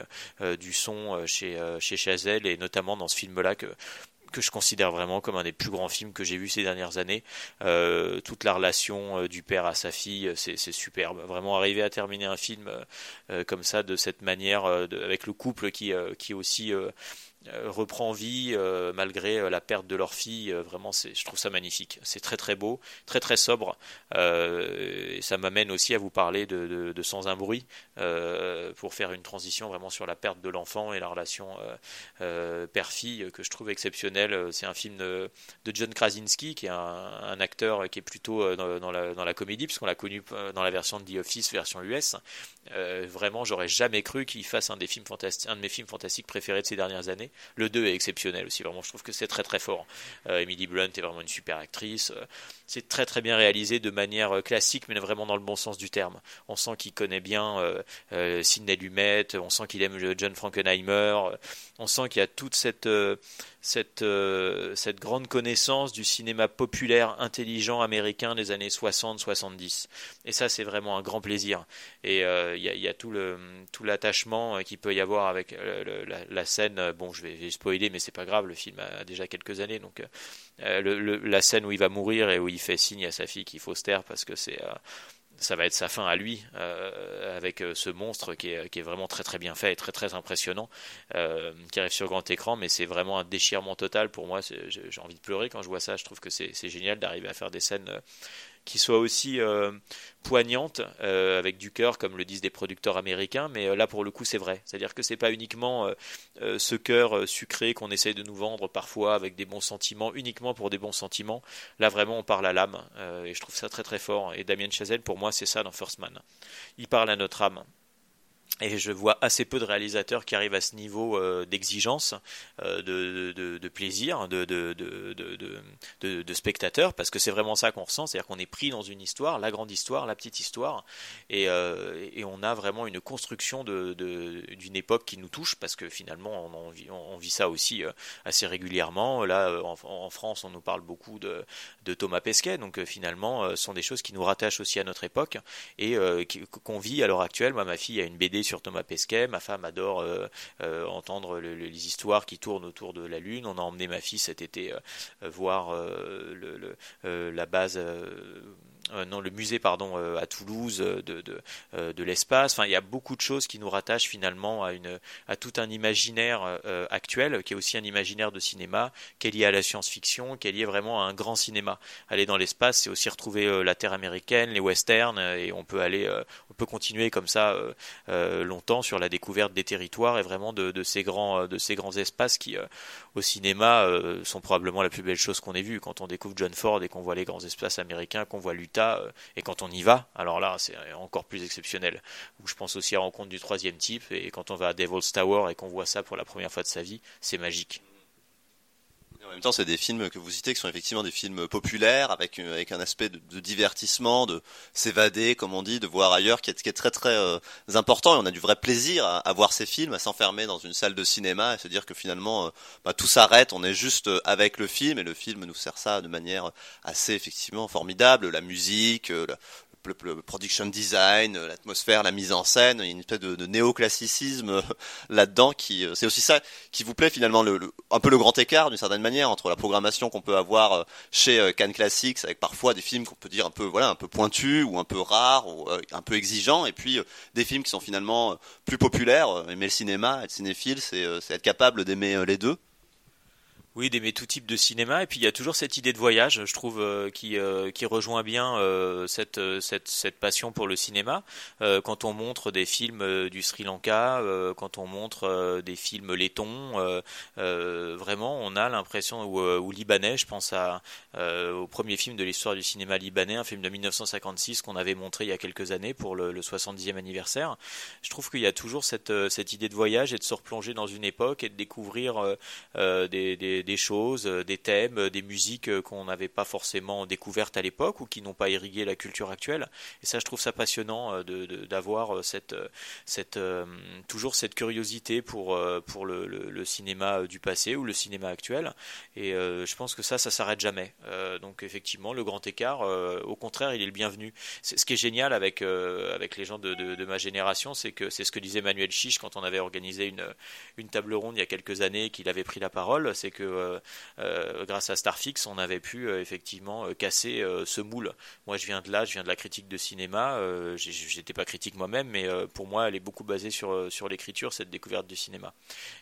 du son chez, chez Chazelle et notamment dans ce film-là que que je considère vraiment comme un des plus grands films que j'ai vu ces dernières années. Euh, toute la relation euh, du père à sa fille, c'est superbe. Vraiment arriver à terminer un film euh, comme ça, de cette manière, avec le couple qui, qui aussi euh, reprend vie euh, malgré euh, la perte de leur fille. vraiment, je trouve ça magnifique. C'est très très beau, très très sobre. et ça m'amène aussi à vous parler de, Sans un bruit pour faire une transition vraiment sur la perte de l'enfant et la relation père-fille que je trouve exceptionnelle. C'est un film de, John Krasinski qui est un, acteur qui est plutôt dans, la, comédie puisqu'on l'a connu dans la version de The Office version US. vraiment, j'aurais jamais cru qu'il fasse un des films un de mes films fantastiques préférés de ces dernières années. Le 2 est exceptionnel aussi, vraiment, je trouve que c'est très très fort. Euh, Emily Blunt est vraiment une super actrice. Euh, c'est très très bien réalisé de manière euh, classique, mais vraiment dans le bon sens du terme. On sent qu'il connaît bien Sidney Lumet, on sent qu'il aime John Frankenheimer, on sent qu'il y a toute cette cette, cette grande connaissance du cinéma populaire intelligent américain des années 60-70. Et ça, c'est vraiment un grand plaisir. Et il y, a, tout l'attachement qu'il peut y avoir avec la, scène. Bon, je vais, spoiler, mais c'est pas grave. Le film a déjà quelques années, donc la scène où il va mourir et où il fait signe à sa fille qu'il faut se taire parce que c'est ça va être sa fin à lui euh, avec euh, ce monstre qui est, vraiment très très bien fait et très très impressionnant euh, qui arrive sur grand écran mais c'est vraiment un déchirement total pour moi. J'ai envie de pleurer quand je vois ça. Je trouve que c'est génial d'arriver à faire des scènes qui soit aussi euh, poignante, euh, avec du cœur, comme le disent des producteurs américains. Mais euh, là, pour le coup, c'est vrai. C'est-à-dire que c'est pas uniquement ce cœur sucré qu'on essaye de nous vendre parfois avec des bons sentiments, uniquement pour des bons sentiments. Là, vraiment, on parle à l'âme. et je trouve ça très très fort. Et Damien Chazelle, pour moi, c'est ça dans First Man. Il parle à notre âme. Et je vois assez peu de réalisateurs qui arrivent à ce niveau euh, d'exigence, euh, de, plaisir, de, de, spectateur, parce que c'est vraiment ça qu'on ressent, c'est-à-dire qu'on est pris dans une histoire, la grande histoire, la petite histoire, et, euh, on a vraiment une construction d'une époque qui nous touche, parce que finalement on, vit, on vit, ça aussi assez régulièrement. Là, en, en, France, on nous parle beaucoup de, Thomas Pesquet, donc finalement, ce sont des choses qui nous rattachent aussi à notre époque, et qu'on vit à l'heure actuelle. Moi, ma fille a une BD sur Thomas Pesquet. Ma femme adore euh, euh, entendre les histoires qui tournent autour de la Lune. On a emmené ma fille cet été euh, voir la base euh, non, le musée pardon euh, à Toulouse euh, de, de, l'espace. Enfin, il y a beaucoup de choses qui nous rattachent finalement à une à tout un imaginaire actuel qui est aussi un imaginaire de cinéma, qui est lié à la science-fiction, qui est lié vraiment à un grand cinéma. Aller dans l'espace, c'est aussi retrouver la terre américaine, les westerns, et on peut aller, on peut continuer comme ça longtemps sur la découverte des territoires et vraiment de, de ces grands de ces grands espaces qui au cinéma sont probablement la plus belle chose qu'on ait vue quand on découvre John Ford et qu'on voit les grands espaces américains, qu'on voit l'Utah euh, et quand on y va, alors là, c'est encore plus exceptionnel. je pense aussi à Rencontre du troisième type, et quand on va à Devil's Tower et qu'on voit ça pour la première fois de sa vie, c'est magique. En même temps, c'est des films que vous citez qui sont effectivement des films populaires avec euh, avec un aspect de, divertissement, de s'évader, comme on dit, de voir ailleurs, qui est, qui est très très euh, important. Et on a du vrai plaisir à, voir ces films, à s'enfermer dans une salle de cinéma et se dire que finalement euh, bah, tout s'arrête, on est juste avec le film et le film nous sert ça de manière assez effectivement formidable. La musique, production design, l'atmosphère, la mise en scène, il y a une espèce de, néoclassicisme euh, là-dedans qui, euh, c'est aussi ça qui vous plaît finalement, le, un peu le grand écart d'une certaine manière entre la programmation qu'on peut avoir euh, chez Cannes Classics avec parfois des films qu'on peut dire un peu voilà un peu pointus ou un peu rares ou un peu exigeants et puis des films qui sont finalement plus populaires. Aimer le cinéma, être cinéphile, c'est être capable d'aimer les deux. Oui, d'aimer tout type de cinéma. Et puis il y a toujours cette idée de voyage, je trouve, euh, qui, euh, qui rejoint bien euh, cette, cette, cette, passion pour le cinéma. quand on montre des films du Sri Lanka, quand on montre des films lettons, vraiment, on a l'impression, ou, ou, libanais, je pense au premier film de l'histoire du cinéma libanais, un film de 1956 qu'on avait montré il y a quelques années pour le, le 70e anniversaire. Je trouve qu'il y a toujours cette, cette idée de voyage et de se replonger dans une époque et de découvrir des, des des choses, euh, des thèmes, euh, des musiques euh, qu'on n'avait pas forcément découvertes à l'époque ou qui n'ont pas irrigué la culture actuelle. Et ça, je trouve ça passionnant d'avoir cette, cette, toujours cette curiosité pour, pour le, cinéma du passé ou le cinéma actuel. Et je pense que ça, ça s'arrête jamais. donc effectivement, le grand écart, au contraire, il est le bienvenu. Ce qui est génial avec, avec les gens de, de ma génération, c'est que c'est ce que disait Manuel Chiche quand on avait organisé une, une table ronde il y a quelques années, qu'il avait pris la parole, c'est que grâce à Starfix, on avait pu euh, effectivement casser ce moule. Moi, je viens de là, je viens de la critique de cinéma. J'étais pas critique moi-même, mais pour moi, elle est beaucoup basée sur sur l'écriture, cette découverte du cinéma.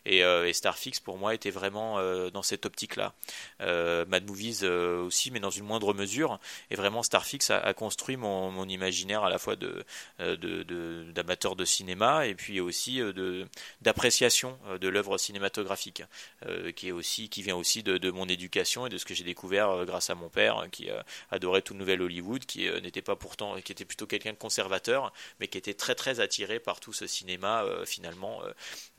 Et, Starfix, pour moi, était vraiment dans cette optique-là. Mad Movies aussi, mais dans une moindre mesure. Et vraiment, Starfix a, construit mon, imaginaire à la fois d'amateur de, de, cinéma et puis aussi d'appréciation de l'œuvre cinématographique, qui est aussi qui vient aussi de, mon éducation et de ce que j'ai découvert euh, grâce à mon père euh, qui euh, adorait tout nouvel Hollywood, qui n'était pas pourtant, qui était plutôt quelqu'un de conservateur, mais qui était très très attiré par tout ce cinéma finalement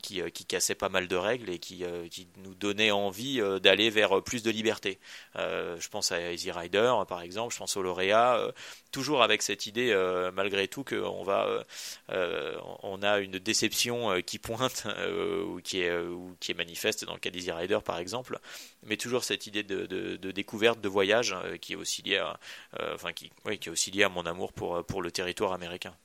qui, qui cassait pas mal de règles et qui, qui nous donnait envie d'aller vers plus de liberté. je pense à Easy Rider par exemple, je pense au lauréat, toujours avec cette idée malgré tout qu'on va, on a une déception qui pointe ou qui est, ou qui est manifeste dans le cas d'Easy Rider par exemple mais toujours cette idée de, découverte, de voyage, qui est aussi liée à, est aussi liée à mon amour pour pour le territoire américain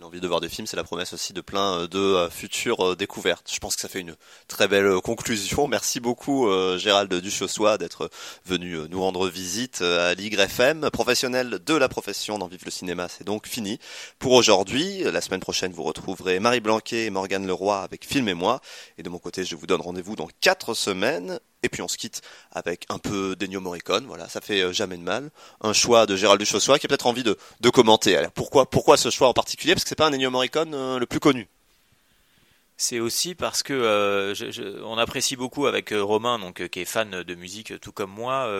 l'envie de voir des films, c'est la promesse aussi de plein euh, de euh, futures euh, découvertes. Je pense que ça fait une très belle conclusion. Merci beaucoup Gérald Duchossois d'être venu nous rendre visite à l'YFM. Professionnel de la profession dans Vive le cinéma, c'est donc fini pour aujourd'hui. La semaine prochaine, vous retrouverez Marie Blanquet et Morgane Leroy avec Film et moi. Et de mon côté, je vous donne rendez-vous dans quatre semaines. Et puis on se quitte avec un peu d'Ennio Morricone, voilà, ça fait euh, jamais de mal. Un choix de Gérald Duchossois qui a peut-être envie de, commenter. Alors pourquoi, pourquoi ce choix en particulier? Parce que c'est pas un Ennio Morricone euh, le plus connu c'est aussi parce que euh, on apprécie beaucoup avec euh, Romain, donc euh, qui est fan de musique tout comme moi,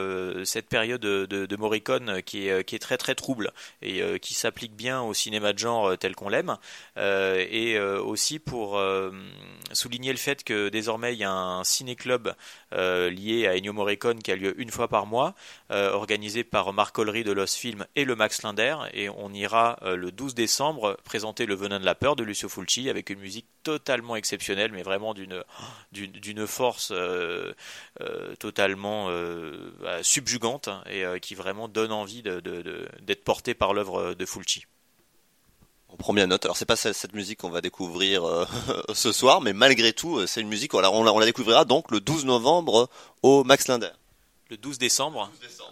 cette période de, Morricone qui est, très très trouble et qui s'applique bien au cinéma de genre tel qu'on l'aime, et aussi pour souligner le fait que désormais il y a un ciné-club lié à Ennio Morricone qui a lieu une fois par mois, organisé par Marc Ollery de Los Film et le Max Linder, et on ira le 12 décembre présenter Le Venin de la peur de Lucio Fulci avec une musique totalement exceptionnel, mais vraiment d'une d'une force euh, euh, totalement euh, bah, subjugante hein, et qui vraiment donne envie d'être porté par l'œuvre de Fulci. On prend bien note. Alors c'est pas cette musique qu'on va découvrir ce soir, mais malgré tout, c'est une musique. on la, on la découvrira donc le 12 novembre au Max Linder. Le 12 décembre.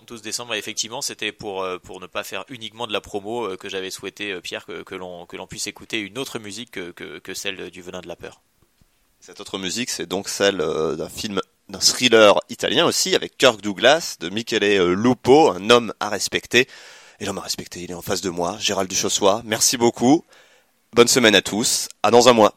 12 décembre. effectivement, c'était pour, euh, pour ne pas faire uniquement de la promo euh, que j'avais souhaité, euh, Pierre, que, que l'on puisse écouter une autre musique que, que, celle du Venin de la Peur. Cette autre musique, c'est donc celle d'un film, d'un thriller italien aussi, avec Kirk Douglas, de Michele Lupo, un homme à respecter. Et l'homme à respecter, il est en face de moi, Gérald Duchossois. Merci beaucoup. Bonne semaine à tous. À dans un mois.